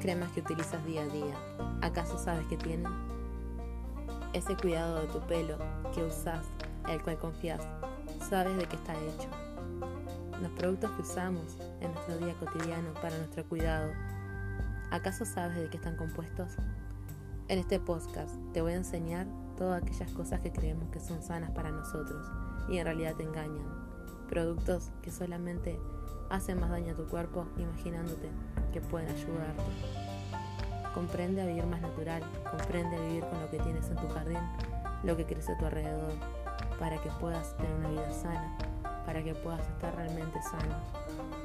cremas que utilizas día a día, ¿acaso sabes qué tienen? Ese cuidado de tu pelo que usas, el cual confías, sabes de qué está hecho. Los productos que usamos en nuestro día cotidiano para nuestro cuidado, ¿acaso sabes de qué están compuestos? En este podcast te voy a enseñar todas aquellas cosas que creemos que son sanas para nosotros y en realidad te engañan. Productos que solamente hacen más daño a tu cuerpo imaginándote que pueden ayudarte. Comprende a vivir más natural, comprende a vivir con lo que tienes en tu jardín, lo que crece a tu alrededor, para que puedas tener una vida sana, para que puedas estar realmente sano.